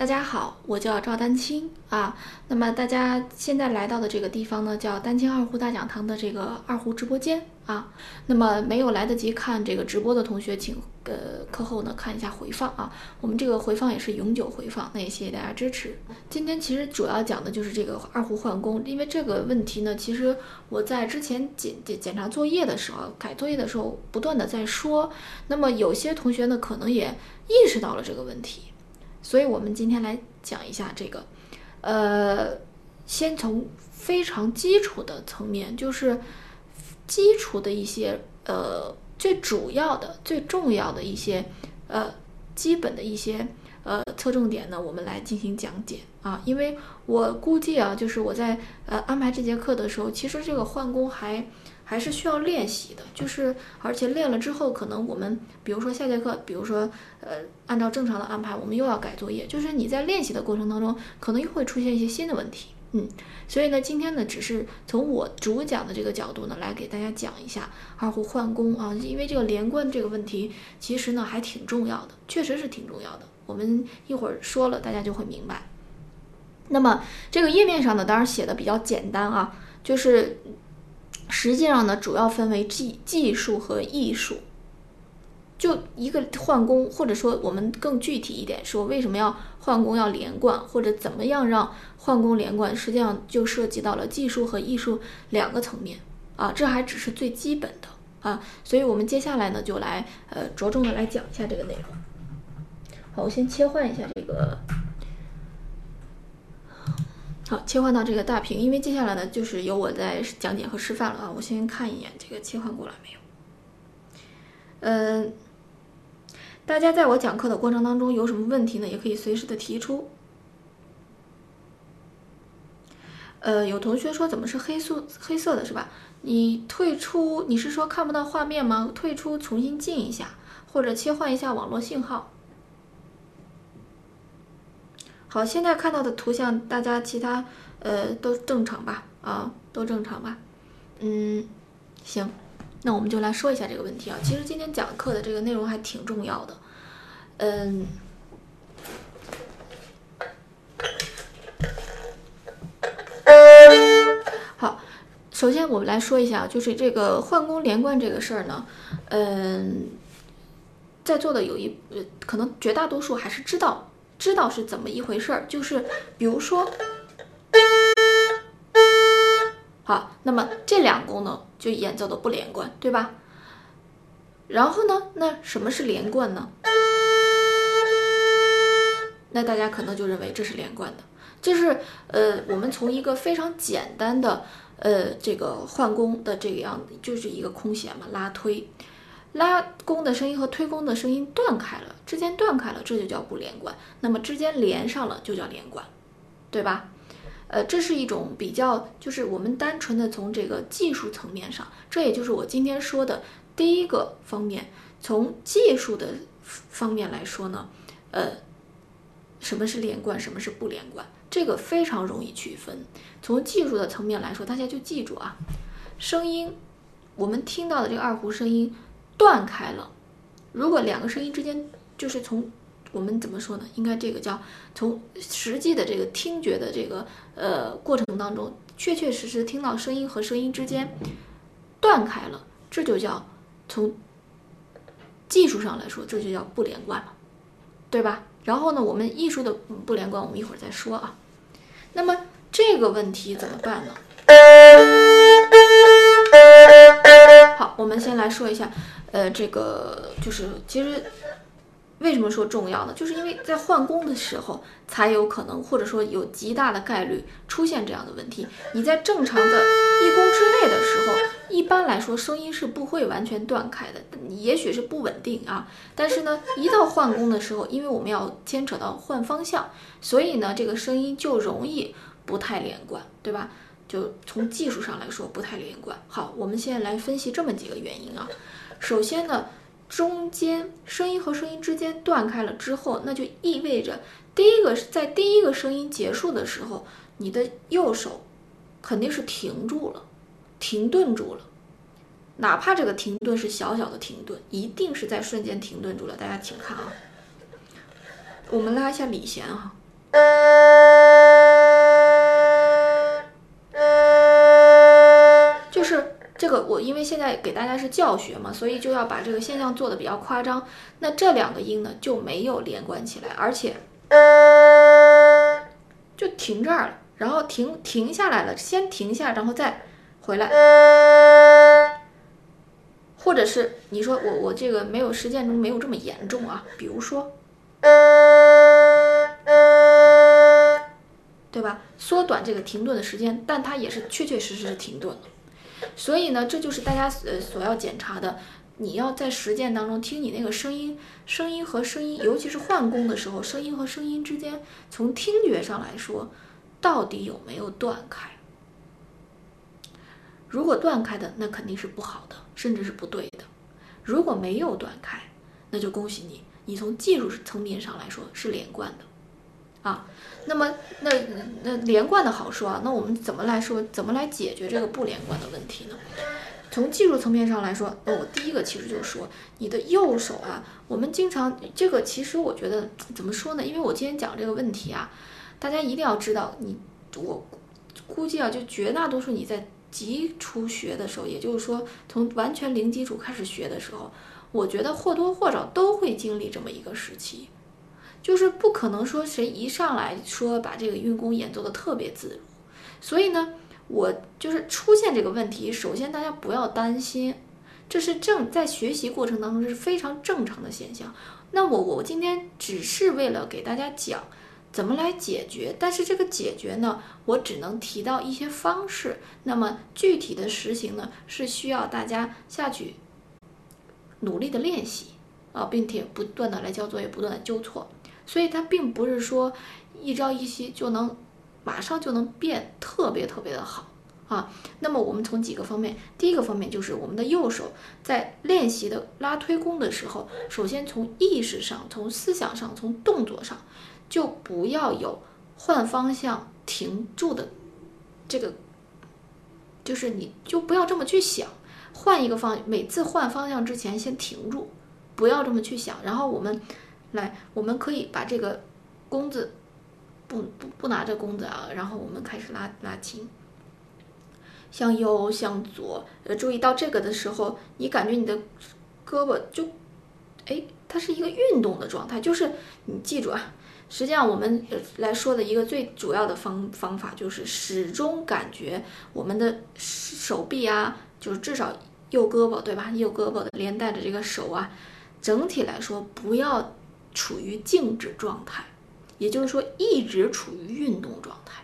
大家好，我叫赵丹青啊。那么大家现在来到的这个地方呢，叫丹青二胡大讲堂的这个二胡直播间啊。那么没有来得及看这个直播的同学，请呃课后呢看一下回放啊。我们这个回放也是永久回放，那也谢谢大家支持。今天其实主要讲的就是这个二胡换弓，因为这个问题呢，其实我在之前检检检查作业的时候，改作业的时候不断的在说。那么有些同学呢，可能也意识到了这个问题。所以，我们今天来讲一下这个，呃，先从非常基础的层面，就是基础的一些，呃，最主要的、最重要的一些，呃，基本的一些，呃，侧重点呢，我们来进行讲解啊。因为我估计啊，就是我在呃安排这节课的时候，其实这个换弓还。还是需要练习的，就是而且练了之后，可能我们比如说下节课，比如说呃，按照正常的安排，我们又要改作业，就是你在练习的过程当中，可能又会出现一些新的问题，嗯，所以呢，今天呢，只是从我主讲的这个角度呢，来给大家讲一下二胡换弓啊，因为这个连贯这个问题，其实呢还挺重要的，确实是挺重要的，我们一会儿说了，大家就会明白。那么这个页面上呢，当然写的比较简单啊，就是。实际上呢，主要分为技技术和艺术。就一个换工，或者说我们更具体一点说，为什么要换工要连贯，或者怎么样让换工连贯，实际上就涉及到了技术和艺术两个层面啊。这还只是最基本的啊，所以我们接下来呢，就来呃着重的来讲一下这个内容。好，我先切换一下这个。好，切换到这个大屏，因为接下来呢就是由我在讲解和示范了啊。我先看一眼这个切换过来没有？嗯，大家在我讲课的过程当中有什么问题呢？也可以随时的提出。呃，有同学说怎么是黑色黑色的是吧？你退出，你是说看不到画面吗？退出，重新进一下，或者切换一下网络信号。好，现在看到的图像，大家其他呃都正常吧？啊，都正常吧？嗯，行，那我们就来说一下这个问题啊。其实今天讲课的这个内容还挺重要的。嗯，好，首先我们来说一下，就是这个换弓连贯这个事儿呢，嗯，在座的有一呃，可能绝大多数还是知道。知道是怎么一回事儿，就是比如说，好，那么这两功能就演奏的不连贯，对吧？然后呢，那什么是连贯呢？那大家可能就认为这是连贯的，就是呃，我们从一个非常简单的呃这个换弓的这个样子，就是一个空弦嘛，拉推。拉弓的声音和推弓的声音断开了，之间断开了，这就叫不连贯。那么之间连上了，就叫连贯，对吧？呃，这是一种比较，就是我们单纯的从这个技术层面上，这也就是我今天说的第一个方面。从技术的方面来说呢，呃，什么是连贯，什么是不连贯，这个非常容易区分。从技术的层面来说，大家就记住啊，声音，我们听到的这个二胡声音。断开了，如果两个声音之间就是从我们怎么说呢？应该这个叫从实际的这个听觉的这个呃过程当中，确确实实听到声音和声音之间断开了，这就叫从技术上来说，这就叫不连贯了，对吧？然后呢，我们艺术的不连贯，我们一会儿再说啊。那么这个问题怎么办呢？我们先来说一下。呃，这个就是其实为什么说重要呢？就是因为在换弓的时候才有可能，或者说有极大的概率出现这样的问题。你在正常的一弓之内的时候，一般来说声音是不会完全断开的，也许是不稳定啊。但是呢，一到换弓的时候，因为我们要牵扯到换方向，所以呢，这个声音就容易不太连贯，对吧？就从技术上来说不太连贯。好，我们现在来分析这么几个原因啊。首先呢，中间声音和声音之间断开了之后，那就意味着第一个在第一个声音结束的时候，你的右手肯定是停住了，停顿住了。哪怕这个停顿是小小的停顿，一定是在瞬间停顿住了。大家请看啊，我们拉一下里弦啊，这个，我因为现在给大家是教学嘛，所以就要把这个现象做的比较夸张。那这两个音呢就没有连贯起来，而且就停这儿了，然后停停下来了，先停下，然后再回来，或者是你说我我这个没有实践中没有这么严重啊，比如说。对吧？缩短这个停顿的时间，但它也是确确实实是停顿了。所以呢，这就是大家呃所要检查的。你要在实践当中听你那个声音，声音和声音，尤其是换弓的时候，声音和声音之间，从听觉上来说，到底有没有断开？如果断开的，那肯定是不好的，甚至是不对的。如果没有断开，那就恭喜你，你从技术层面上来说是连贯的。啊，那么那那连贯的好说啊，那我们怎么来说，怎么来解决这个不连贯的问题呢？从技术层面上来说，那我第一个其实就是说，你的右手啊，我们经常这个其实我觉得怎么说呢？因为我今天讲这个问题啊，大家一定要知道，你我估计啊，就绝大多数你在基础学的时候，也就是说从完全零基础开始学的时候，我觉得或多或少都会经历这么一个时期。就是不可能说谁一上来说把这个运功演奏的特别自如，所以呢，我就是出现这个问题，首先大家不要担心，这是正在学习过程当中是非常正常的现象。那我我今天只是为了给大家讲怎么来解决，但是这个解决呢，我只能提到一些方式，那么具体的实行呢，是需要大家下去努力的练习啊，并且不断的来交作业，不断的纠错。所以它并不是说一朝一夕就能马上就能变特别特别的好啊。那么我们从几个方面，第一个方面就是我们的右手在练习的拉推弓的时候，首先从意识上、从思想上、从动作上，就不要有换方向停住的这个，就是你就不要这么去想，换一个方，每次换方向之前先停住，不要这么去想，然后我们。来，我们可以把这个弓子不不不拿着弓子啊，然后我们开始拉拉琴，向右向左。呃，注意到这个的时候，你感觉你的胳膊就，哎，它是一个运动的状态。就是你记住啊，实际上我们来说的一个最主要的方方法，就是始终感觉我们的手臂啊，就是至少右胳膊对吧？右胳膊连带着这个手啊，整体来说不要。处于静止状态，也就是说一直处于运动状态。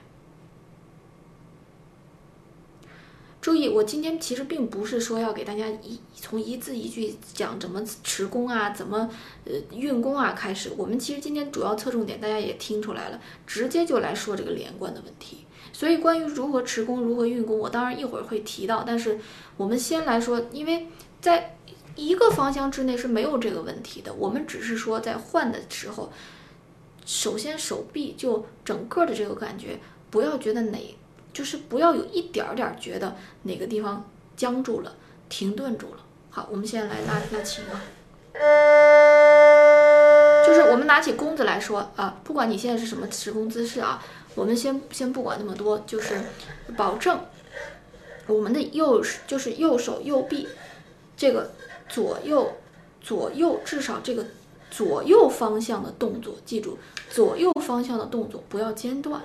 注意，我今天其实并不是说要给大家一从一字一句讲怎么持功啊，怎么呃运功啊开始。我们其实今天主要侧重点，大家也听出来了，直接就来说这个连贯的问题。所以关于如何持功、如何运功，我当然一会儿会提到。但是我们先来说，因为在。一个方向之内是没有这个问题的，我们只是说在换的时候，首先手臂就整个的这个感觉，不要觉得哪，就是不要有一点点觉得哪个地方僵住了、停顿住了。好，我们现在来拉拉琴啊，就是我们拿起弓子来说啊，不管你现在是什么持弓姿势啊，我们先先不管那么多，就是保证我们的右就是右手右臂这个。左右，左右，至少这个左右方向的动作，记住，左右方向的动作不要间断。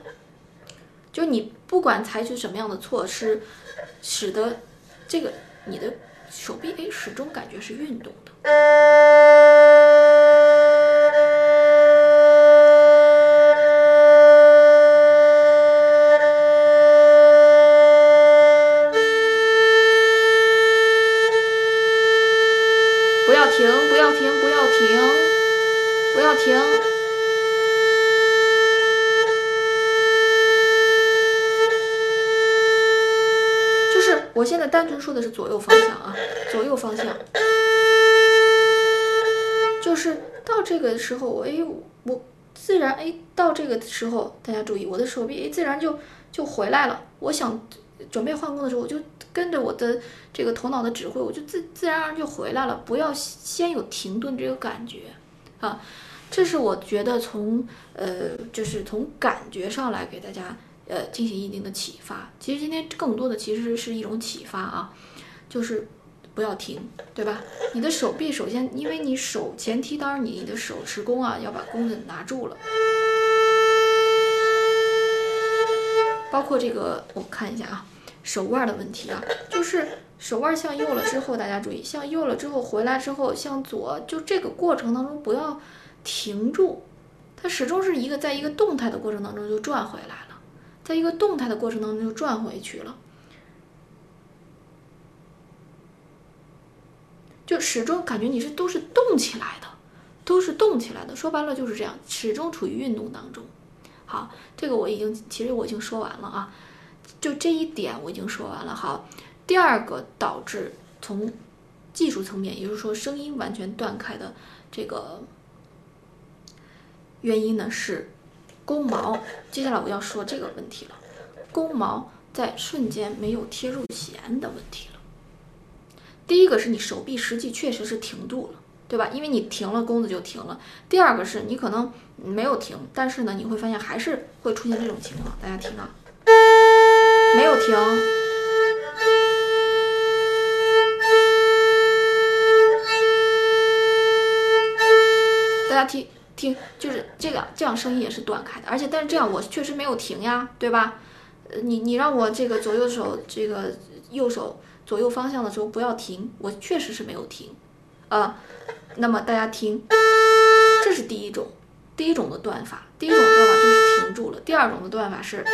就你不管采取什么样的措施，使得这个你的手臂哎始终感觉是运动的。单纯说的是左右方向啊，左右方向，就是到这个时候，我哎，我自然哎，到这个时候，大家注意，我的手臂哎，自然就就回来了。我想准备换弓的时候，我就跟着我的这个头脑的指挥，我就自自然而然就回来了。不要先有停顿这个感觉啊。这是我觉得从呃，就是从感觉上来给大家呃进行一定的启发。其实今天更多的其实是一种启发啊，就是不要停，对吧？你的手臂首先，因为你手前提，当然你的手持弓啊，要把弓子拿住了。包括这个，我看一下啊，手腕的问题啊，就是手腕向右了之后，大家注意，向右了之后回来之后向左，就这个过程当中不要停住，它始终是一个在一个动态的过程当中就转回来了，在一个动态的过程当中就转回去了，就始终感觉你是都是动起来的，都是动起来的，说白了就是这样，始终处于运动当中。好，这个我已经其实我已经说完了啊，就这一点我已经说完了。好，第二个导致从技术层面，也就是说声音完全断开的这个原因呢是弓毛。接下来我要说这个问题了，弓毛在瞬间没有贴入弦的问题了。第一个是你手臂实际确实是停住了。对吧？因为你停了，弓子就停了。第二个是你可能没有停，但是呢，你会发现还是会出现这种情况。大家听啊，没有停，大家听听，就是这个这样声音也是断开的，而且但是这样我确实没有停呀，对吧？呃，你你让我这个左右手这个右手左右方向的时候不要停，我确实是没有停，啊。那么大家听，这是第一种，第一种的断法。第一种断法就是停住了。第二种的断法是，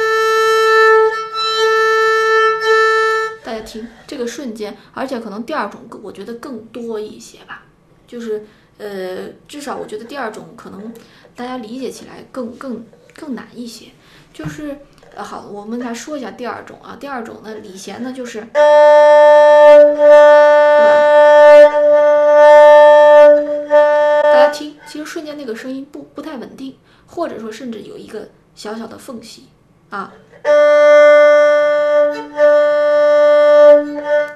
大家听这个瞬间，而且可能第二种我觉得更多一些吧，就是呃，至少我觉得第二种可能大家理解起来更更更难一些。就是呃，好，我们来说一下第二种啊，第二种呢，李弦呢就是，对吧？听，其实瞬间那个声音不不太稳定，或者说甚至有一个小小的缝隙啊。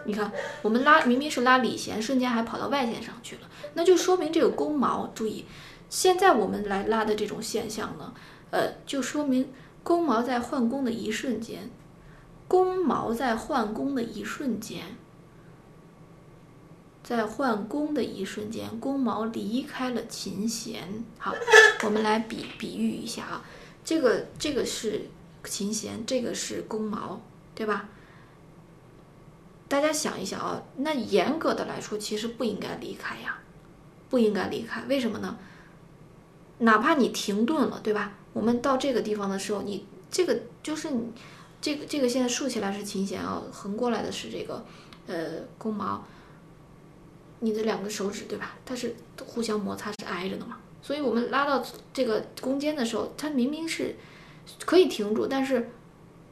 你看，我们拉明明是拉里弦，瞬间还跑到外弦上去了，那就说明这个弓毛，注意，现在我们来拉的这种现象呢，呃，就说明弓毛在换弓的一瞬间，弓毛在换弓的一瞬间。在换弓的一瞬间，弓毛离开了琴弦。好，我们来比比喻一下啊，这个这个是琴弦，这个是弓毛，对吧？大家想一想啊，那严格的来说，其实不应该离开呀，不应该离开。为什么呢？哪怕你停顿了，对吧？我们到这个地方的时候，你这个就是你这个这个现在竖起来是琴弦啊，横过来的是这个呃弓毛。你的两个手指对吧？它是互相摩擦，是挨着的嘛？所以我们拉到这个弓尖的时候，它明明是可以停住，但是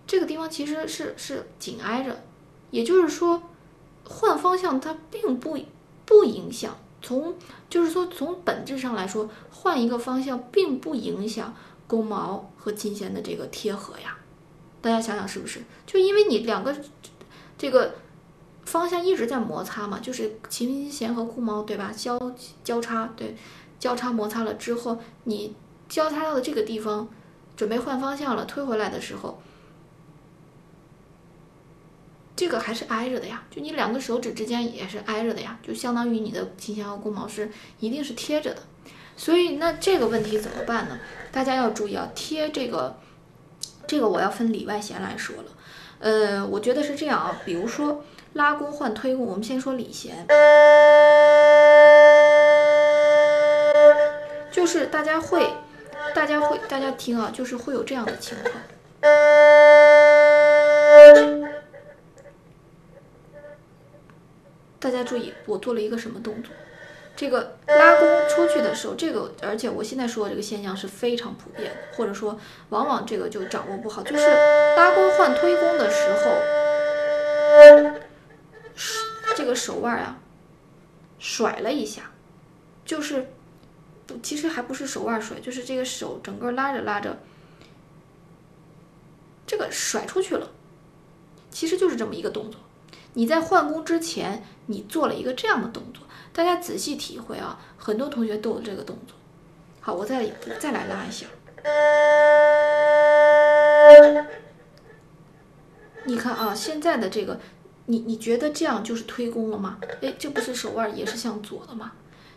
这个地方其实是是紧挨着。也就是说，换方向它并不不影响。从就是说从本质上来说，换一个方向并不影响弓毛和琴弦的这个贴合呀。大家想想是不是？就因为你两个这个。方向一直在摩擦嘛，就是琴弦和弓毛，对吧？交交叉，对，交叉摩擦了之后，你交叉到的这个地方，准备换方向了，推回来的时候，这个还是挨着的呀，就你两个手指之间也是挨着的呀，就相当于你的琴弦和弓毛是一定是贴着的。所以那这个问题怎么办呢？大家要注意啊，贴这个，这个我要分里外弦来说了。呃，我觉得是这样啊，比如说。拉弓换推弓，我们先说里弦，就是大家会，大家会，大家听啊，就是会有这样的情况。大家注意，我做了一个什么动作？这个拉弓出去的时候，这个而且我现在说的这个现象是非常普遍，或者说往往这个就掌握不好，就是拉弓换推弓的时候。这个手腕啊，甩了一下，就是，其实还不是手腕甩，就是这个手整个拉着拉着，这个甩出去了，其实就是这么一个动作。你在换弓之前，你做了一个这样的动作，大家仔细体会啊，很多同学都有这个动作。好，我再再来拉一下。你看啊，现在的这个，你你觉得这样就是推弓了吗？哎，这不是手腕也是向左的吗？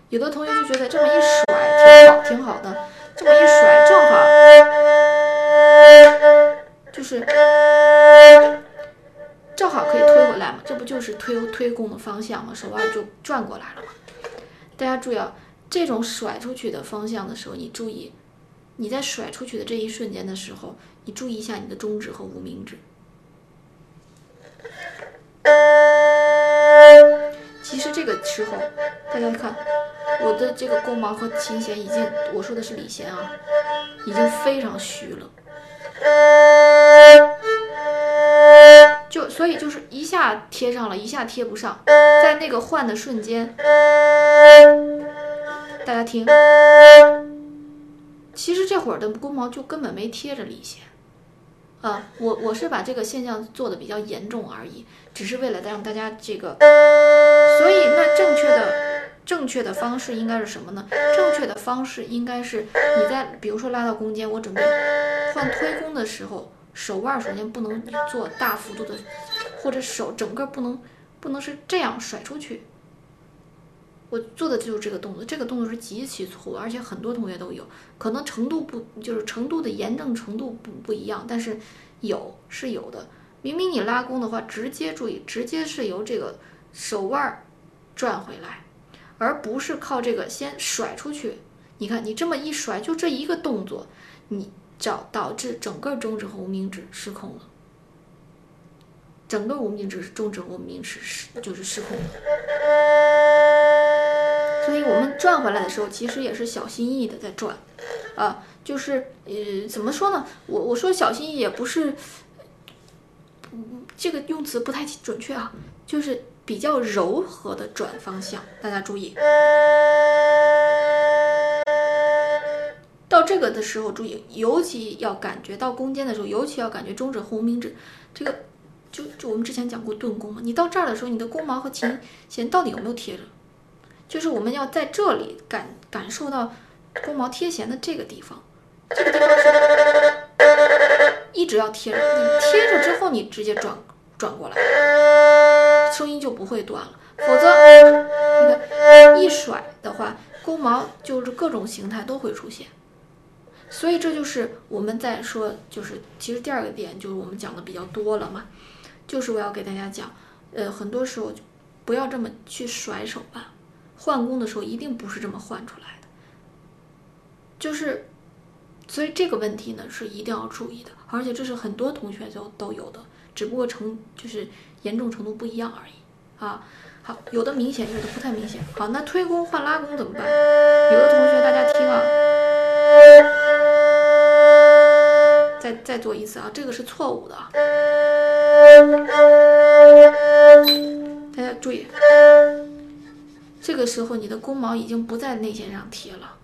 有的同学就觉得这么一甩挺好，挺好的，这么一甩正好，就是正好可以推回来嘛，这不就是推推弓的方向吗？手腕就转过来了嘛。大家注意啊，这种甩出去的方向的时候，你注意，你在甩出去的这一瞬间的时候，你注意一下你的中指和无名指。其实这个时候，大家看，我的这个弓毛和琴弦已经，我说的是里弦啊，已经非常虚了。所以就是一下贴上了，一下贴不上，在那个换的瞬间，大家听，其实这会儿的弓毛就根本没贴着里弦。啊，我我是把这个现象做的比较严重而已，只是为了让大家这个，所以那正确的正确的方式应该是什么呢？正确的方式应该是你在比如说拉到弓尖，我准备换推弓的时候，手腕首先不能做大幅度的，或者手整个不能不能是这样甩出去。我做的就是这个动作，这个动作是极其错误，而且很多同学都有，可能程度不就是程度的严重程度不不一样，但是有是有的。明明你拉弓的话，直接注意，直接是由这个手腕转回来，而不是靠这个先甩出去。你看你这么一甩，就这一个动作，你导导致整个中指和无名指失控了，整个无名指是、中指和无名指失就是失控了。所以我们转回来的时候，其实也是小心翼翼的在转，啊，就是呃，怎么说呢？我我说小心翼翼也不是，嗯，这个用词不太准确啊，就是比较柔和的转方向。大家注意，这个的时候注意，尤其要感觉到弓尖的时候，尤其要感觉中指和无名指这个，就就我们之前讲过钝弓嘛，你到这儿的时候，你的弓毛和琴弦到底有没有贴着？就是我们要在这里感感受到弓毛贴弦的这个地方，这个地方是一直要贴着，你贴着之后，你直接转转过来，声音就不会断了。否则，你看一甩的话，弓毛就是各种形态都会出现。所以这就是我们在说，就是其实第二个点就是我们讲的比较多了嘛，就是我要给大家讲，呃，很多时候就不要这么去甩手腕。换弓的时候一定不是这么换出来的，就是，所以这个问题呢是一定要注意的，而且这是很多同学都都有的，只不过成就是严重程度不一样而已啊。好，有的明显，有的不太明显。好，那推弓换拉弓怎么办？有的同学大家听啊，再再做一次啊，这个是错误的，大家注意。这个时候，你的弓毛已经不在内弦上贴了，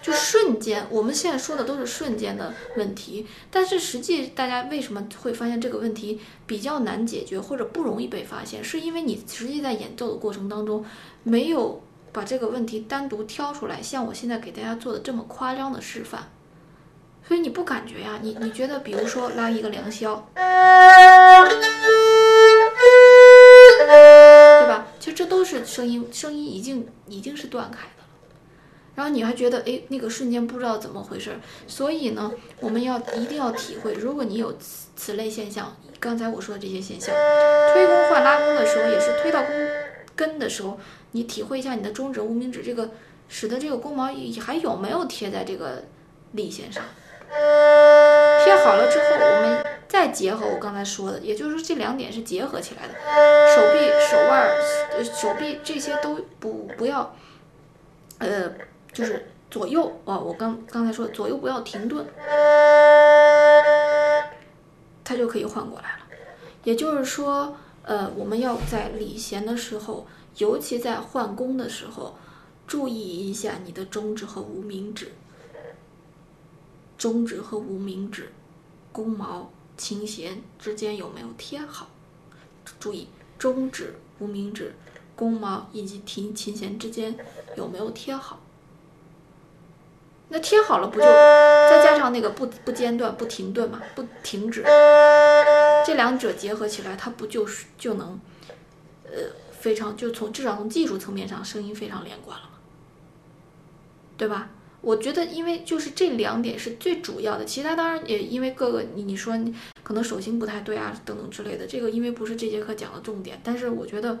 就瞬间。我们现在说的都是瞬间的问题，但是实际大家为什么会发现这个问题比较难解决或者不容易被发现？是因为你实际在演奏的过程当中没有把这个问题单独挑出来，像我现在给大家做的这么夸张的示范，所以你不感觉呀？你你觉得，比如说拉一个良宵。对吧其实这都是声音，声音已经已经是断开的了。然后你还觉得，哎，那个瞬间不知道怎么回事。所以呢，我们要一定要体会，如果你有此此类现象，刚才我说的这些现象，推弓换拉弓的时候，也是推到弓根的时候，你体会一下你的中指、无名指这个，使得这个弓毛还有没有贴在这个力弦上。贴好了之后，我们再结合我刚才说的，也就是说这两点是结合起来的。手臂、手腕、手臂这些都不不要，呃，就是左右啊，我刚刚才说左右不要停顿，它就可以换过来了。也就是说，呃，我们要在理弦的时候，尤其在换弓的时候，注意一下你的中指和无名指。中指和无名指，弓毛、琴弦之间有没有贴好？注意，中指、无名指、弓毛以及琴琴弦之间有没有贴好？那贴好了不就再加上那个不不间断、不停顿嘛，不停止，这两者结合起来，它不就是就能，呃，非常就从至少从技术层面上，声音非常连贯了吗？对吧？我觉得，因为就是这两点是最主要的，其他当然也因为各个你你说可能手型不太对啊等等之类的，这个因为不是这节课讲的重点，但是我觉得，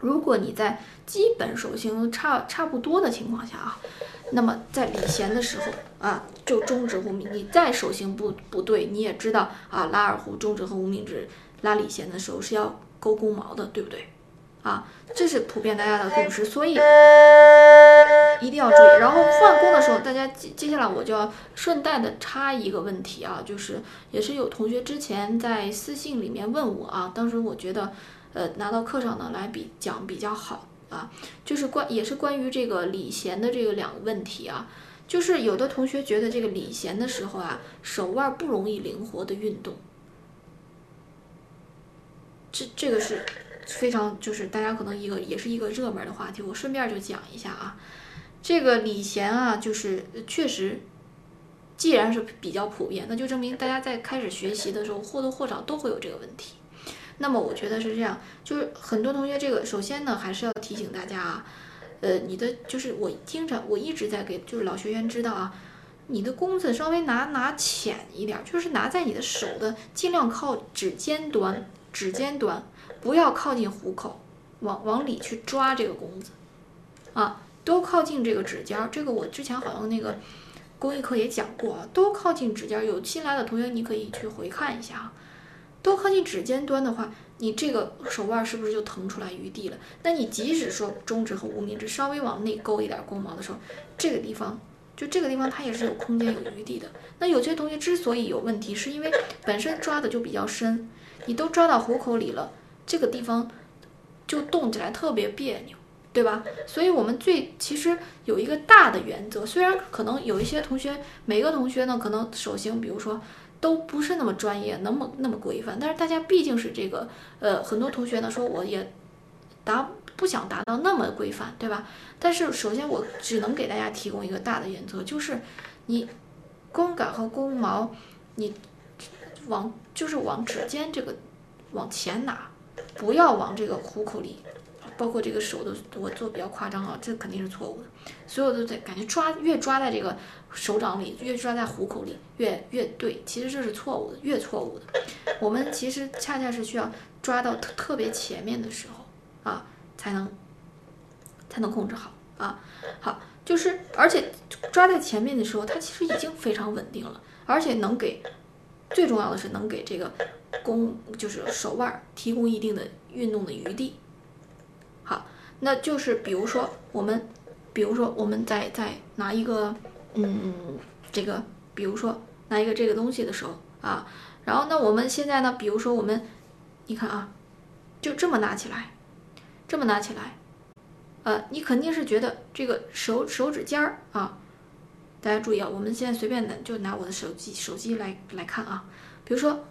如果你在基本手型差差不多的情况下啊。那么在理弦的时候啊，就中指无名，你再手型不不对，你也知道啊，拉二胡中指和无名指拉理弦的时候是要勾弓毛的，对不对？啊，这是普遍大家的共识，所以一定要注意。然后换弓的时候，大家接接下来我就要顺带的插一个问题啊，就是也是有同学之前在私信里面问我啊，当时我觉得呃拿到课上呢来比讲比较好。啊，就是关也是关于这个理弦的这个两个问题啊，就是有的同学觉得这个理弦的时候啊，手腕不容易灵活的运动，这这个是非常就是大家可能一个也是一个热门的话题，我顺便就讲一下啊，这个理弦啊，就是确实，既然是比较普遍，那就证明大家在开始学习的时候或多或少都会有这个问题。那么我觉得是这样，就是很多同学这个首先呢，还是要提醒大家啊，呃，你的就是我经常我一直在给就是老学员知道啊，你的弓子稍微拿拿浅一点，就是拿在你的手的尽量靠指尖端，指尖端不要靠近虎口，往往里去抓这个弓子，啊，都靠近这个指尖儿。这个我之前好像那个工艺课也讲过啊，都靠近指尖儿。有新来的同学你可以去回看一下啊。多靠近指尖端的话，你这个手腕是不是就腾出来余地了？那你即使说中指和无名指稍微往内勾一点弓毛的时候，这个地方就这个地方它也是有空间有余地的。那有些同学之所以有问题，是因为本身抓的就比较深，你都抓到虎口里了，这个地方就动起来特别别扭，对吧？所以我们最其实有一个大的原则，虽然可能有一些同学，每个同学呢可能手型，比如说。都不是那么专业，那么那么规范，但是大家毕竟是这个，呃，很多同学呢说我也达不想达到那么规范，对吧？但是首先我只能给大家提供一个大的原则，就是你弓杆和弓毛，你往就是往指尖这个往前拿，不要往这个虎口里。包括这个手的，我做比较夸张啊，这肯定是错误的。所有的在感觉抓越抓在这个手掌里，越抓在虎口里，越越对，其实这是错误的，越错误的。我们其实恰恰是需要抓到特特别前面的时候啊，才能才能控制好啊。好，就是而且抓在前面的时候，它其实已经非常稳定了，而且能给最重要的是能给这个弓就是手腕提供一定的运动的余地。好，那就是比如说我们，比如说我们在在拿一个，嗯，这个，比如说拿一个这个东西的时候啊，然后那我们现在呢，比如说我们，你看啊，就这么拿起来，这么拿起来，呃，你肯定是觉得这个手手指尖儿啊，大家注意啊，我们现在随便的就拿我的手机手机来来看啊，比如说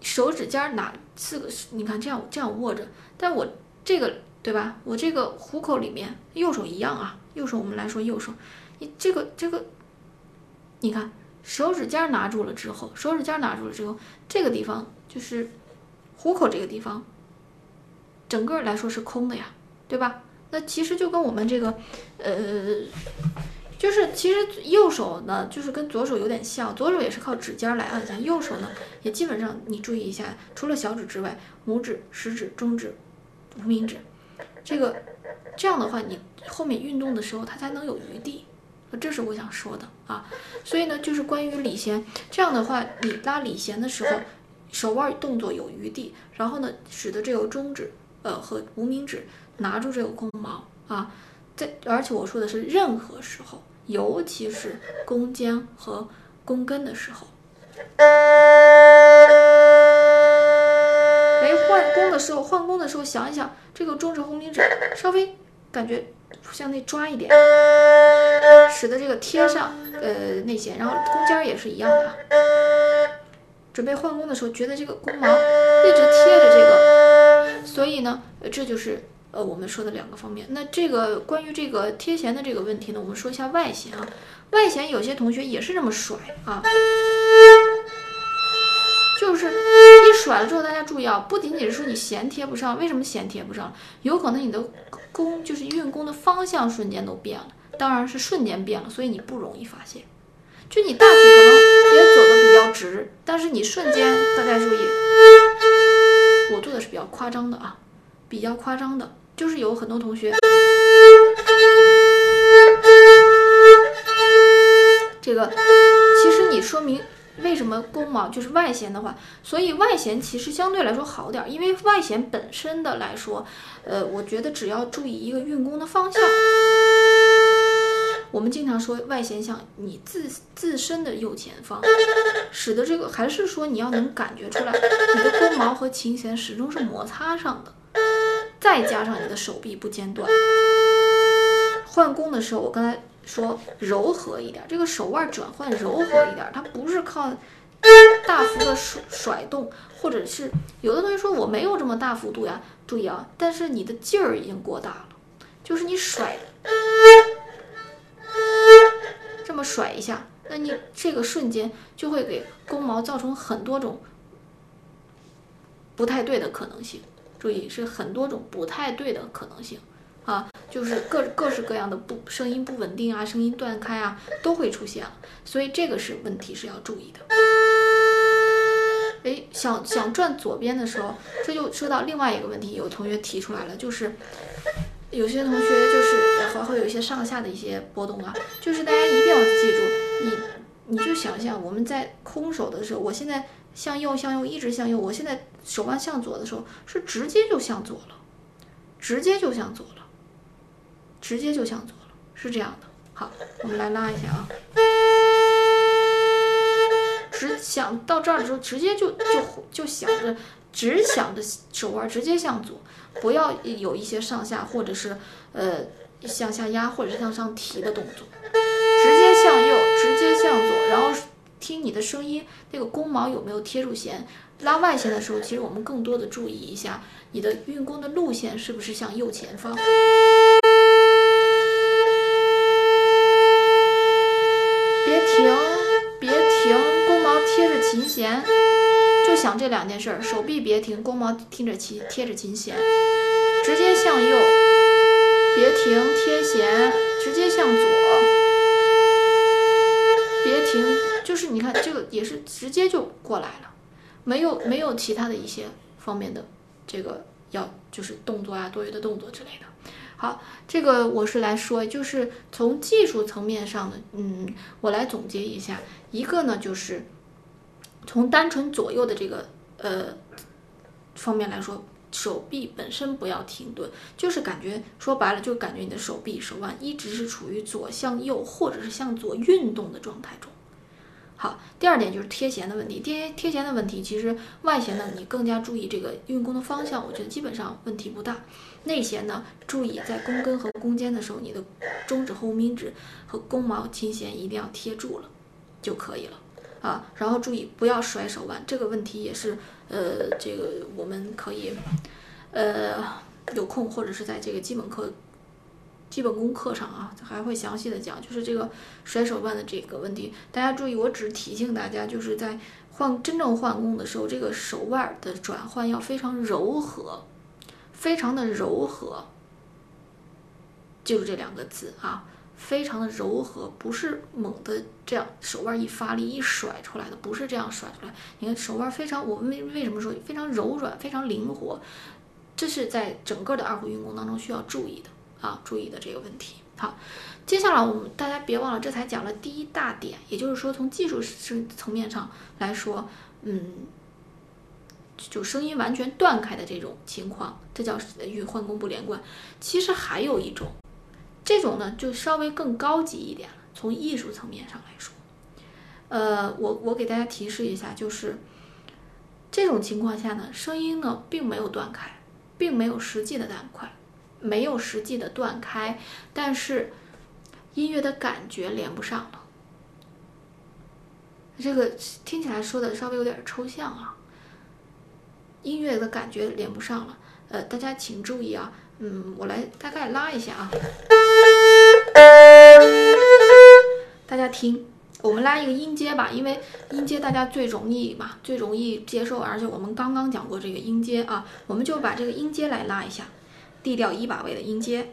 手指尖儿拿四个，你看这样这样握着，但我这个。对吧？我这个虎口里面，右手一样啊。右手我们来说右手，你这个这个，你看手指尖拿住了之后，手指尖拿住了之后，这个地方就是虎口这个地方，整个来说是空的呀，对吧？那其实就跟我们这个，呃，就是其实右手呢，就是跟左手有点像，左手也是靠指尖来按下，右手呢也基本上你注意一下，除了小指之外，拇指、食指、中指、无名指。这个这样的话，你后面运动的时候，它才能有余地，这是我想说的啊。所以呢，就是关于理弦，这样的话，你拉理弦的时候，手腕动作有余地，然后呢，使得这个中指呃和无名指拿住这个弓毛啊，在而且我说的是任何时候，尤其是弓尖和弓根的时候。哎，换弓的时候，换弓的时候想一想。这个中指、无名指稍微感觉向内抓一点，使得这个贴上呃内弦，然后弓尖也是一样的。准备换弓的时候，觉得这个弓毛一直贴着这个，所以呢，这就是呃，我们说的两个方面。那这个关于这个贴弦的这个问题呢，我们说一下外弦啊。外弦有些同学也是这么甩啊，就是一甩了之后，大家注意啊，不仅仅是说你弦贴不上，为什么弦贴不上？有可能你的弓就是运弓的方向瞬间都变了，当然是瞬间变了，所以你不容易发现。就你大体可能也走的比较直，但是你瞬间，大家注意，我做的是比较夸张的啊，比较夸张的。就是有很多同学，这个其实你说明为什么弓毛就是外弦的话，所以外弦其实相对来说好点，因为外弦本身的来说，呃，我觉得只要注意一个运弓的方向，我们经常说外弦向你自自身的右前方，使得这个还是说你要能感觉出来，你的弓毛和琴弦始终是摩擦上的。再加上你的手臂不间断，换弓的时候，我刚才说柔和一点，这个手腕转换柔和一点，它不是靠大幅的甩甩动，或者是有的同学说我没有这么大幅度呀，注意啊，但是你的劲儿已经过大了，就是你甩这么甩一下，那你这个瞬间就会给弓毛造成很多种不太对的可能性。注意是很多种不太对的可能性啊，就是各各式各样的不声音不稳定啊，声音断开啊，都会出现，所以这个是问题是要注意的。哎，想想转左边的时候，这就说到另外一个问题，有同学提出来了，就是有些同学就是还会有一些上下的一些波动啊，就是大家一定要记住，你你就想象我们在空手的时候，我现在。向右，向右，一直向右。我现在手腕向左的时候，是直接就向左了，直接就向左了，直接就向左了，是这样的。好，我们来拉一下啊。直想到这儿的时候，直接就就就想着，只想着手腕直接向左，不要有一些上下或者是呃向下压或者是向上提的动作，直接向右，直接向左，然后。听你的声音，那个弓毛有没有贴住弦？拉外弦的时候，其实我们更多的注意一下你的运弓的路线是不是向右前方。别停，别停，弓毛贴着琴弦，就想这两件事儿。手臂别停，弓毛听着琴，贴着琴弦，直接向右，别停，贴弦，直接向左，别停。就是你看这个也是直接就过来了，没有没有其他的一些方面的这个要就是动作啊多余的动作之类的。好，这个我是来说，就是从技术层面上的，嗯，我来总结一下，一个呢就是从单纯左右的这个呃方面来说，手臂本身不要停顿，就是感觉说白了就感觉你的手臂手腕一直是处于左向右或者是向左运动的状态中。好，第二点就是贴弦的问题。贴贴弦的问题，其实外弦呢，你更加注意这个运弓的方向，我觉得基本上问题不大。内弦呢，注意在弓根和弓尖的时候，你的中指、无名指和弓毛、琴弦一定要贴住了就可以了啊。然后注意不要甩手腕，这个问题也是呃，这个我们可以呃有空或者是在这个基本课。基本功课上啊，还会详细的讲，就是这个甩手腕的这个问题。大家注意，我只提醒大家，就是在换真正换弓的时候，这个手腕的转换要非常柔和，非常的柔和，就是这两个字啊，非常的柔和，不是猛的这样手腕一发力一甩出来的，不是这样甩出来。你看手腕非常，我们为为什么说非常柔软、非常灵活？这是在整个的二胡运弓当中需要注意的。啊，注意的这个问题。好，接下来我们大家别忘了，这才讲了第一大点，也就是说，从技术层层面上来说，嗯，就声音完全断开的这种情况，这叫与换弓不连贯。其实还有一种，这种呢就稍微更高级一点了。从艺术层面上来说，呃，我我给大家提示一下，就是这种情况下呢，声音呢并没有断开，并没有实际的断开。没有实际的断开，但是音乐的感觉连不上了。这个听起来说的稍微有点抽象啊。音乐的感觉连不上了，呃，大家请注意啊，嗯，我来大概拉一下啊，大家听，我们拉一个音阶吧，因为音阶大家最容易嘛，最容易接受，而且我们刚刚讲过这个音阶啊，我们就把这个音阶来拉一下，D 调一把位的音阶。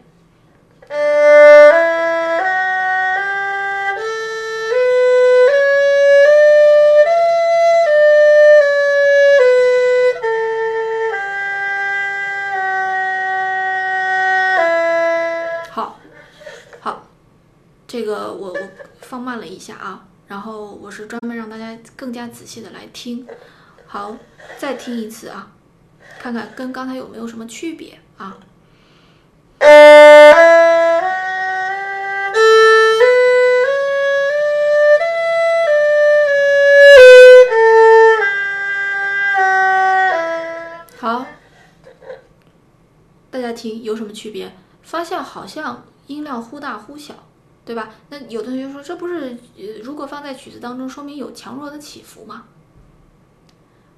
放慢了一下啊，然后我是专门让大家更加仔细的来听。好，再听一次啊，看看跟刚才有没有什么区别啊？好，大家听有什么区别？发现好像音量忽大忽小，对吧？那有的同学说，这不是呃，如果放在曲子当中，说明有强弱的起伏吗？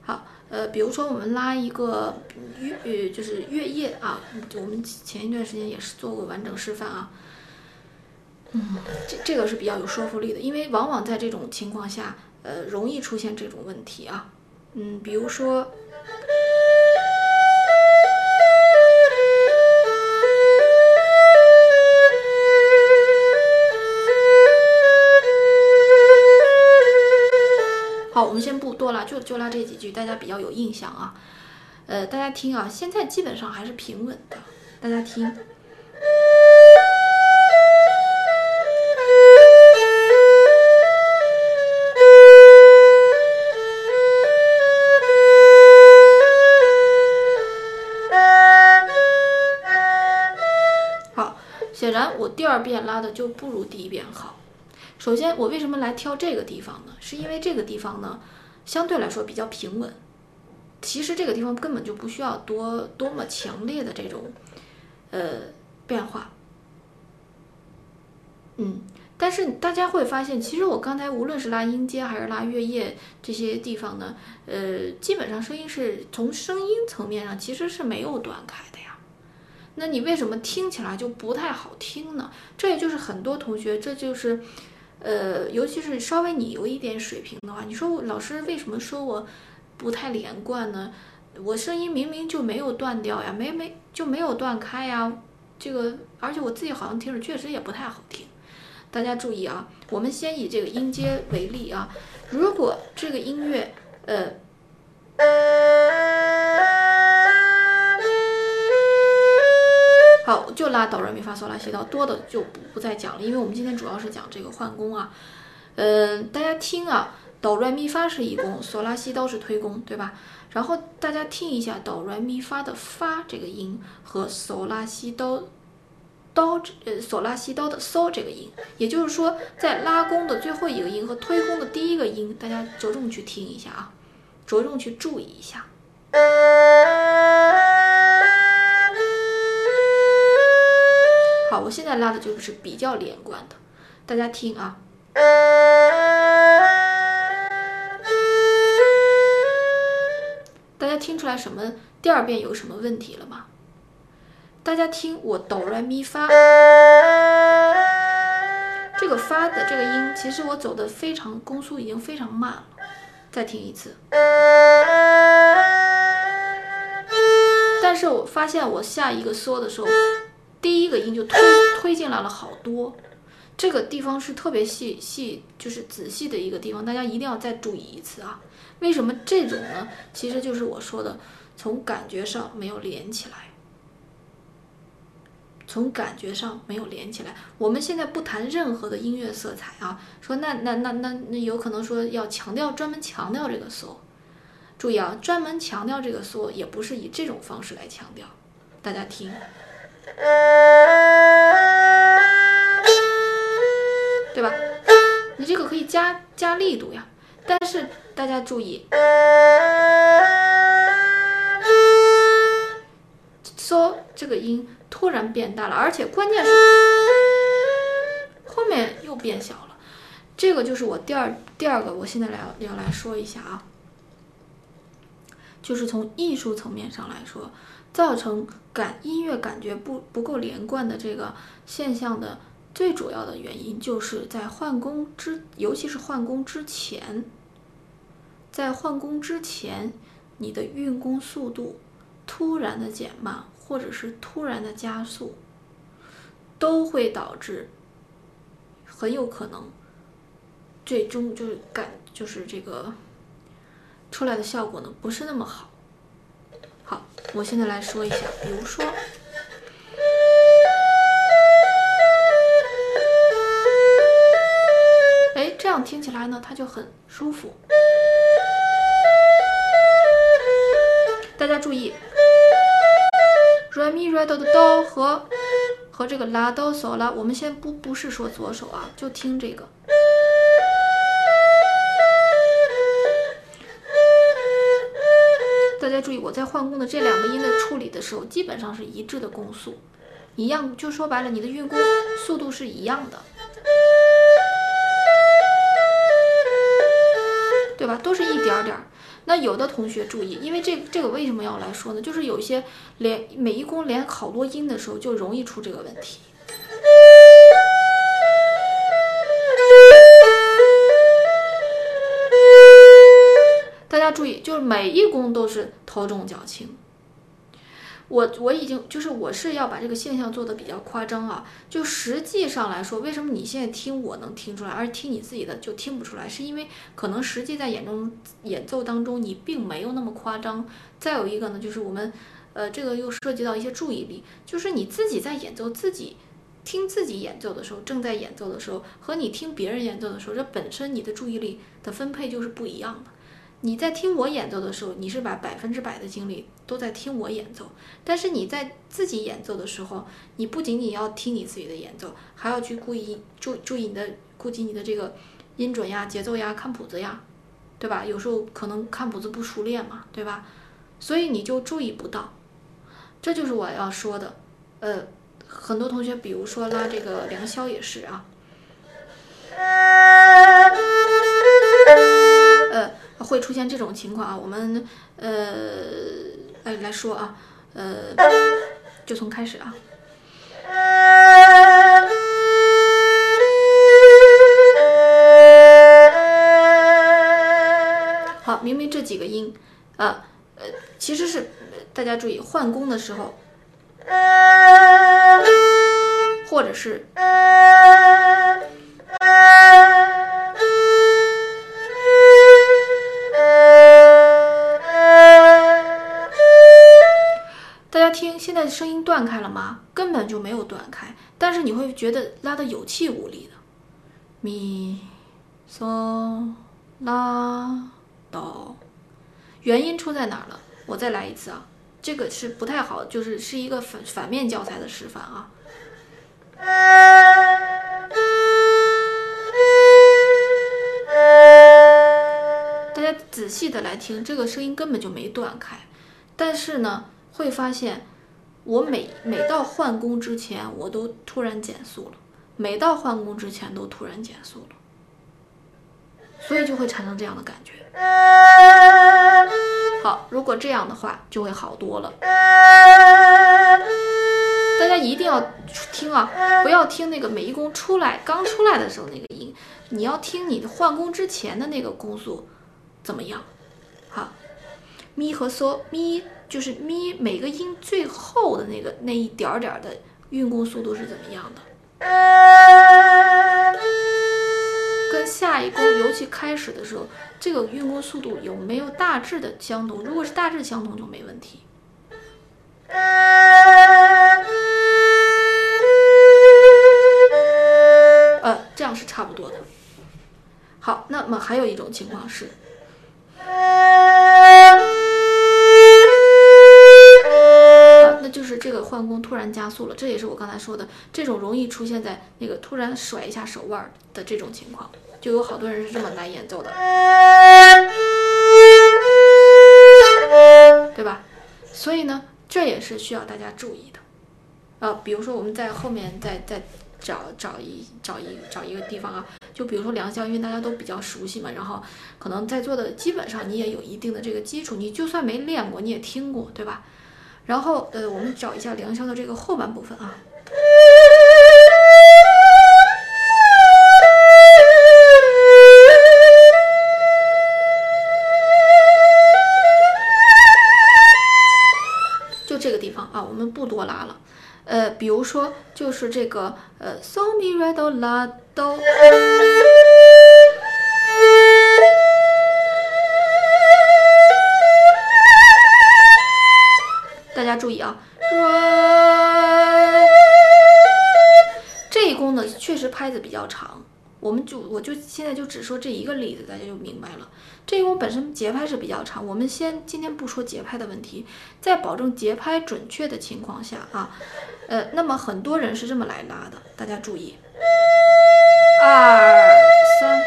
好，呃，比如说我们拉一个月，呃，就是月夜啊，我们前一段时间也是做过完整示范啊。嗯，这这个是比较有说服力的，因为往往在这种情况下，呃，容易出现这种问题啊。嗯，比如说。我们先不多拉，就就拉这几句，大家比较有印象啊。呃，大家听啊，现在基本上还是平稳的，大家听。好，显然我第二遍拉的就不如第一遍好。首先，我为什么来挑这个地方呢？是因为这个地方呢，相对来说比较平稳。其实这个地方根本就不需要多多么强烈的这种，呃，变化。嗯，但是大家会发现，其实我刚才无论是拉音阶还是拉乐页这些地方呢，呃，基本上声音是从声音层面上其实是没有断开的呀。那你为什么听起来就不太好听呢？这也就是很多同学，这就是。呃，尤其是稍微你有一点水平的话，你说老师为什么说我不太连贯呢？我声音明明就没有断掉呀，没没就没有断开呀，这个而且我自己好像听着确实也不太好听。大家注意啊，我们先以这个音阶为例啊，如果这个音乐，呃。好，就拉哆来咪发嗦拉西哆，多的就不不再讲了，因为我们今天主要是讲这个换弓啊。嗯，大家听啊，哆来咪发是一弓，嗦拉西哆是推弓，对吧？然后大家听一下哆来咪发的发这个音和嗦拉西哆哆呃嗦拉西哆的嗦这个音，也就是说在拉弓的最后一个音和推弓的第一个音，大家着重去听一下啊，着重去注意一下。我现在拉的就是比较连贯的，大家听啊，大家听出来什么？第二遍有什么问题了吗？大家听我哆来咪发，这个发的这个音，其实我走的非常弓速已经非常慢了，再听一次，但是我发现我下一个嗦的时候。第一个音就推推进来了好多，这个地方是特别细细，就是仔细的一个地方，大家一定要再注意一次啊！为什么这种呢？其实就是我说的，从感觉上没有连起来，从感觉上没有连起来。我们现在不谈任何的音乐色彩啊，说那那那那那有可能说要强调专门强调这个嗦，注意啊，专门强调这个嗦也不是以这种方式来强调，大家听。对吧？你这个可以加加力度呀，但是大家注意，嗦这个音突然变大了，而且关键是后面又变小了。这个就是我第二第二个，我现在来要来说一下啊，就是从艺术层面上来说。造成感音乐感觉不不够连贯的这个现象的最主要的原因，就是在换弓之，尤其是换弓之前，在换弓之前，你的运弓速度突然的减慢，或者是突然的加速，都会导致很有可能最终就是感就是这个出来的效果呢不是那么好。好，我现在来说一下，比如说，哎，这样听起来呢，它就很舒服。大家注意，re mi re do do do 和和这个 la do so la，我们先不不是说左手啊，就听这个。注意，我在换弓的这两个音的处理的时候，基本上是一致的弓速，一样，就说白了，你的运弓速度是一样的，对吧？都是一点点儿。那有的同学注意，因为这这个为什么要来说呢？就是有一些连每一弓连好多音的时候，就容易出这个问题。大家注意，就是每一弓都是头重脚轻。我我已经就是我是要把这个现象做的比较夸张啊。就实际上来说，为什么你现在听我能听出来，而听你自己的就听不出来？是因为可能实际在演中演奏当中你并没有那么夸张。再有一个呢，就是我们呃这个又涉及到一些注意力，就是你自己在演奏自己听自己演奏的时候，正在演奏的时候和你听别人演奏的时候，这本身你的注意力的分配就是不一样的。你在听我演奏的时候，你是把百分之百的精力都在听我演奏；但是你在自己演奏的时候，你不仅仅要听你自己的演奏，还要去注意注注意你的顾及你的这个音准呀、节奏呀、看谱子呀，对吧？有时候可能看谱子不熟练嘛，对吧？所以你就注意不到，这就是我要说的。呃，很多同学，比如说拉这个良宵也是啊。会出现这种情况啊，我们呃，来来说啊，呃，就从开始啊，好，明明这几个音，啊，呃，其实是大家注意换弓的时候，或者是。在声音断开了吗？根本就没有断开，但是你会觉得拉的有气无力的。咪嗦拉哆，原因出在哪儿了？我再来一次啊，这个是不太好，就是是一个反反面教材的示范啊。大家仔细的来听，这个声音根本就没断开，但是呢，会发现。我每每到换弓之前，我都突然减速了；每到换弓之前，都突然减速了，所以就会产生这样的感觉。好，如果这样的话，就会好多了。大家一定要听啊，不要听那个每一弓出来刚出来的时候那个音，你要听你换弓之前的那个弓速怎么样。好，咪和嗦咪。就是咪每个音最后的那个那一点点的运弓速度是怎么样的？跟下一弓，尤其开始的时候，这个运弓速度有没有大致的相同？如果是大致相同就没问题。呃，这样是差不多的。好，那么还有一种情况是。就是这个换弓突然加速了，这也是我刚才说的，这种容易出现在那个突然甩一下手腕的这种情况，就有好多人是这么来演奏的，对吧？所以呢，这也是需要大家注意的。呃，比如说我们在后面再再找找一找一找一个地方啊，就比如说良宵，因为大家都比较熟悉嘛，然后可能在座的基本上你也有一定的这个基础，你就算没练过你也听过，对吧？然后呃，我们找一下梁霄的这个后半部分啊。就这个地方啊，我们不多拉了。呃，比如说就是这个呃，so mi re do la do。注意啊，这一弓呢确实拍子比较长，我们就我就现在就只说这一个例子，大家就明白了。这一弓本身节拍是比较长，我们先今天不说节拍的问题，在保证节拍准确的情况下啊，呃，那么很多人是这么来拉的，大家注意，二三，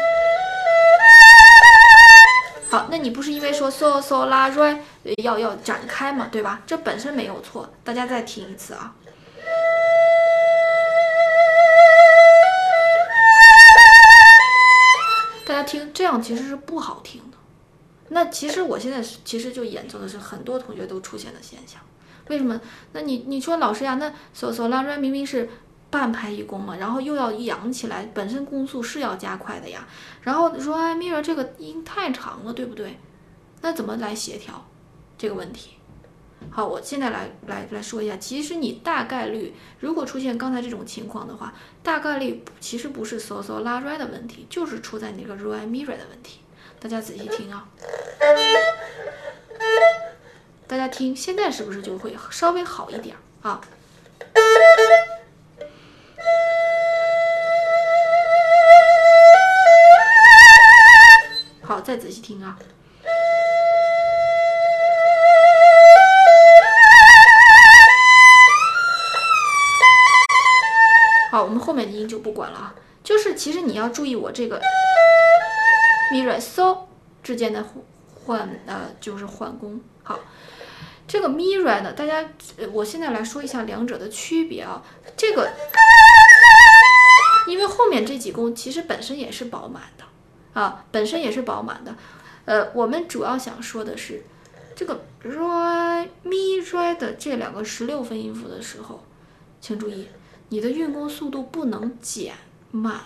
那你不是因为说嗦嗦拉瑞？要要展开嘛，对吧？这本身没有错，大家再听一次啊！大家听，这样其实是不好听的。那其实我现在，其实就演奏的是很多同学都出现的现象。为什么？那你你说老师呀，那索索拉瑞明明是半拍一弓嘛，然后又要扬起来，本身弓速是要加快的呀。然后说哎，米尔这个音太长了，对不对？那怎么来协调？这个问题，好，我现在来来来说一下。其实你大概率，如果出现刚才这种情况的话，大概率其实不是 so so la re 的问题，就是出在那个 re mi re 的问题。大家仔细听啊，大家听，现在是不是就会稍微好一点啊？再仔细听啊。好，我们后面的音就不管了啊。就是其实你要注意我这个 mi re so 之间的换呃，就是换弓。好，这个 mi re 呢，大家我现在来说一下两者的区别啊。这个因为后面这几弓其实本身也是饱满的啊，本身也是饱满的。呃，我们主要想说的是这个 re mi re 的这两个十六分音符的时候，请注意。你的运弓速度不能减慢，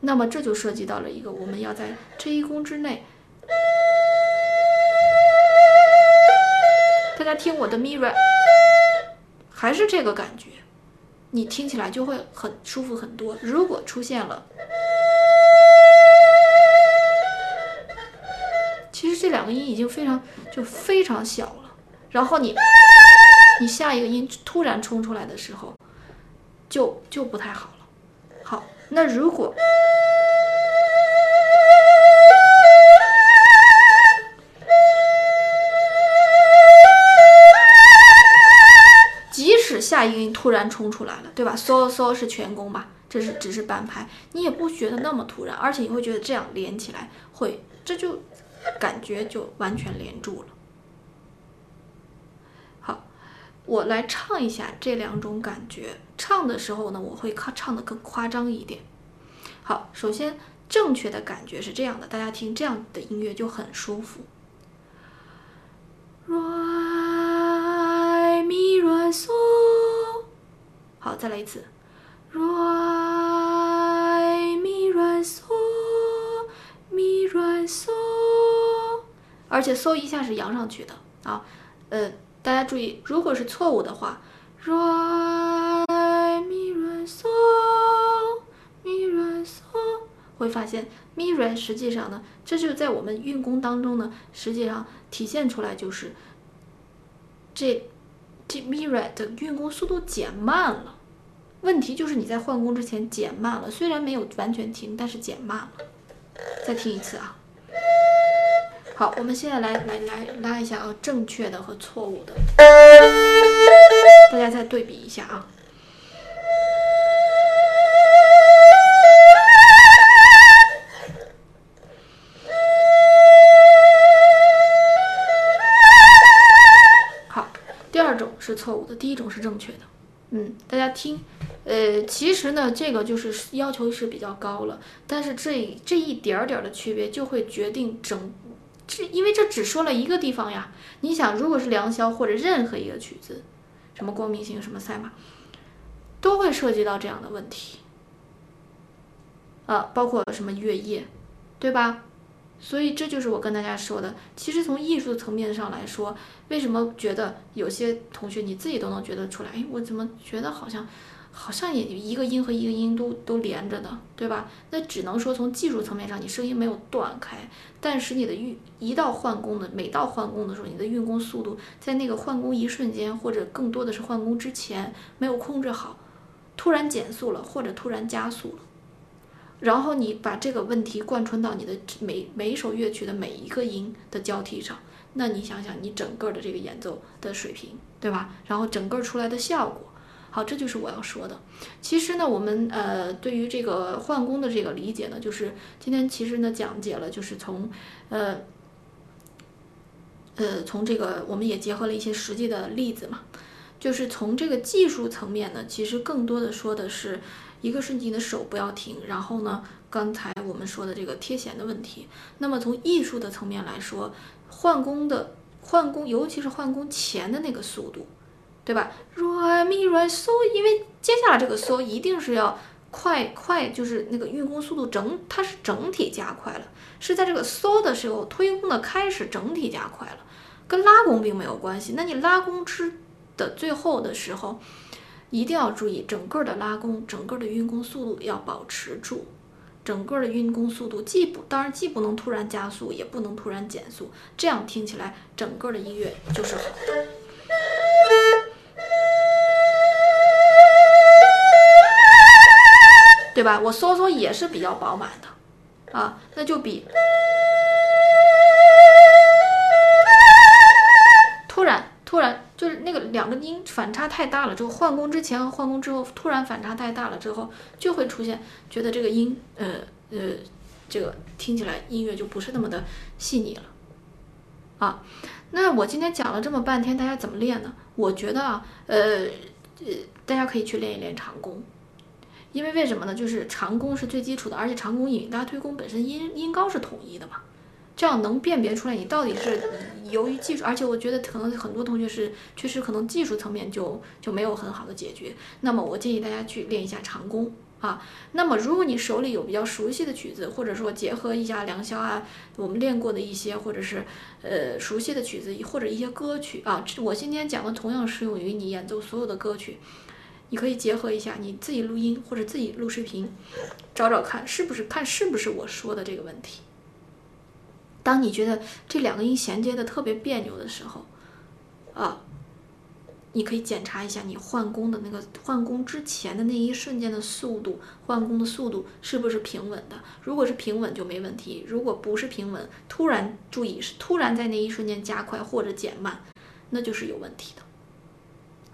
那么这就涉及到了一个，我们要在这一弓之内，大家听我的 mi re，还是这个感觉，你听起来就会很舒服很多。如果出现了，其实这两个音已经非常就非常小了，然后你你下一个音突然冲出来的时候。就就不太好了。好，那如果即使下一个音突然冲出来了，对吧？so so 是全弓吧？这是只是半拍，你也不觉得那么突然，而且你会觉得这样连起来会，这就感觉就完全连住了。好我来唱一下这两种感觉。唱的时候呢，我会唱唱的更夸张一点。好，首先正确的感觉是这样的，大家听这样的音乐就很舒服。Re mi re so。好，再来一次。Re 而且嗖一下是扬上去的啊，呃。大家注意，如果是错误的话，re mi re so mi re so，会发现 mi re 实际上呢，这就在我们运弓当中呢，实际上体现出来就是这这 mi re 的运弓速度减慢了。问题就是你在换弓之前减慢了，虽然没有完全停，但是减慢了。再听一次啊。好，我们现在来来来拉一下啊，正确的和错误的，大家再对比一下啊。好，第二种是错误的，第一种是正确的。嗯，大家听，呃，其实呢，这个就是要求是比较高了，但是这这一点儿点儿的区别就会决定整。这因为这只说了一个地方呀。你想，如果是良宵或者任何一个曲子，什么光明星、什么赛马，都会涉及到这样的问题。啊，包括什么月夜，对吧？所以这就是我跟大家说的。其实从艺术层面上来说，为什么觉得有些同学你自己都能觉得出来？哎，我怎么觉得好像，好像也一个音和一个音都都连着的，对吧？那只能说从技术层面上，你声音没有断开，但是你的运一到换弓的，每到换弓的时候，你的运弓速度在那个换弓一瞬间，或者更多的是换弓之前没有控制好，突然减速了，或者突然加速了。然后你把这个问题贯穿到你的每每一首乐曲的每一个音的交替上，那你想想你整个的这个演奏的水平，对吧？然后整个出来的效果，好，这就是我要说的。其实呢，我们呃对于这个换弓的这个理解呢，就是今天其实呢讲解了，就是从呃呃从这个我们也结合了一些实际的例子嘛，就是从这个技术层面呢，其实更多的说的是。一个是你的手不要停，然后呢，刚才我们说的这个贴弦的问题。那么从艺术的层面来说，换弓的换弓，尤其是换弓前的那个速度，对吧？re mi re so，因为接下来这个嗦一定是要快快，就是那个运弓速度整它是整体加快了，是在这个嗦的时候推弓的开始整体加快了，跟拉弓并没有关系。那你拉弓之的最后的时候。一定要注意，整个的拉弓，整个的运弓速度要保持住，整个的运弓速度既不，当然既不能突然加速，也不能突然减速，这样听起来整个的音乐就是好的，对吧？我嗦嗦也是比较饱满的，啊，那就比突然突然。就是那个两个音反差太大了，之后换弓之前和换弓之后突然反差太大了之后，就会出现觉得这个音，呃呃，这个听起来音乐就不是那么的细腻了，啊，那我今天讲了这么半天，大家怎么练呢？我觉得啊，呃呃，大家可以去练一练长弓，因为为什么呢？就是长弓是最基础的，而且长弓引拉推弓本身音音高是统一的嘛。这样能辨别出来你到底是由于技术，而且我觉得可能很多同学是确实可能技术层面就就没有很好的解决。那么我建议大家去练一下长弓啊。那么如果你手里有比较熟悉的曲子，或者说结合一下良宵啊，我们练过的一些或者是呃熟悉的曲子或者一些歌曲啊，我今天讲的同样适用于你演奏所有的歌曲，你可以结合一下你自己录音或者自己录视频，找找看是不是看是不是我说的这个问题。当你觉得这两个音衔接的特别别扭的时候，啊，你可以检查一下你换弓的那个换弓之前的那一瞬间的速度，换弓的速度是不是平稳的？如果是平稳就没问题，如果不是平稳，突然注意是突然在那一瞬间加快或者减慢，那就是有问题的。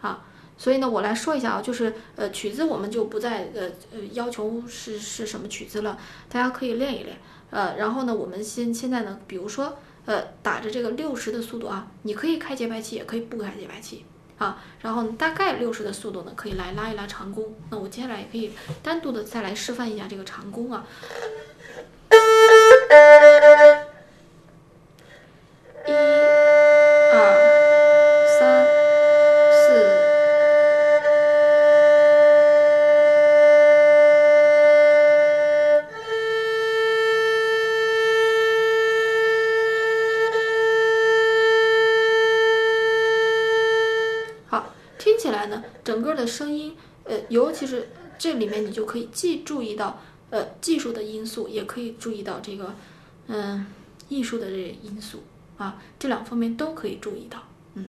啊，所以呢，我来说一下啊，就是呃曲子我们就不再呃呃要求是是什么曲子了，大家可以练一练。呃，然后呢，我们现现在呢，比如说，呃，打着这个六十的速度啊，你可以开节拍器，也可以不开节拍器啊。然后大概六十的速度呢，可以来拉一拉长弓。那我接下来也可以单独的再来示范一下这个长弓啊。的声音，呃，尤其是这里面，你就可以既注意到呃技术的因素，也可以注意到这个嗯艺术的这个因素啊，这两方面都可以注意到。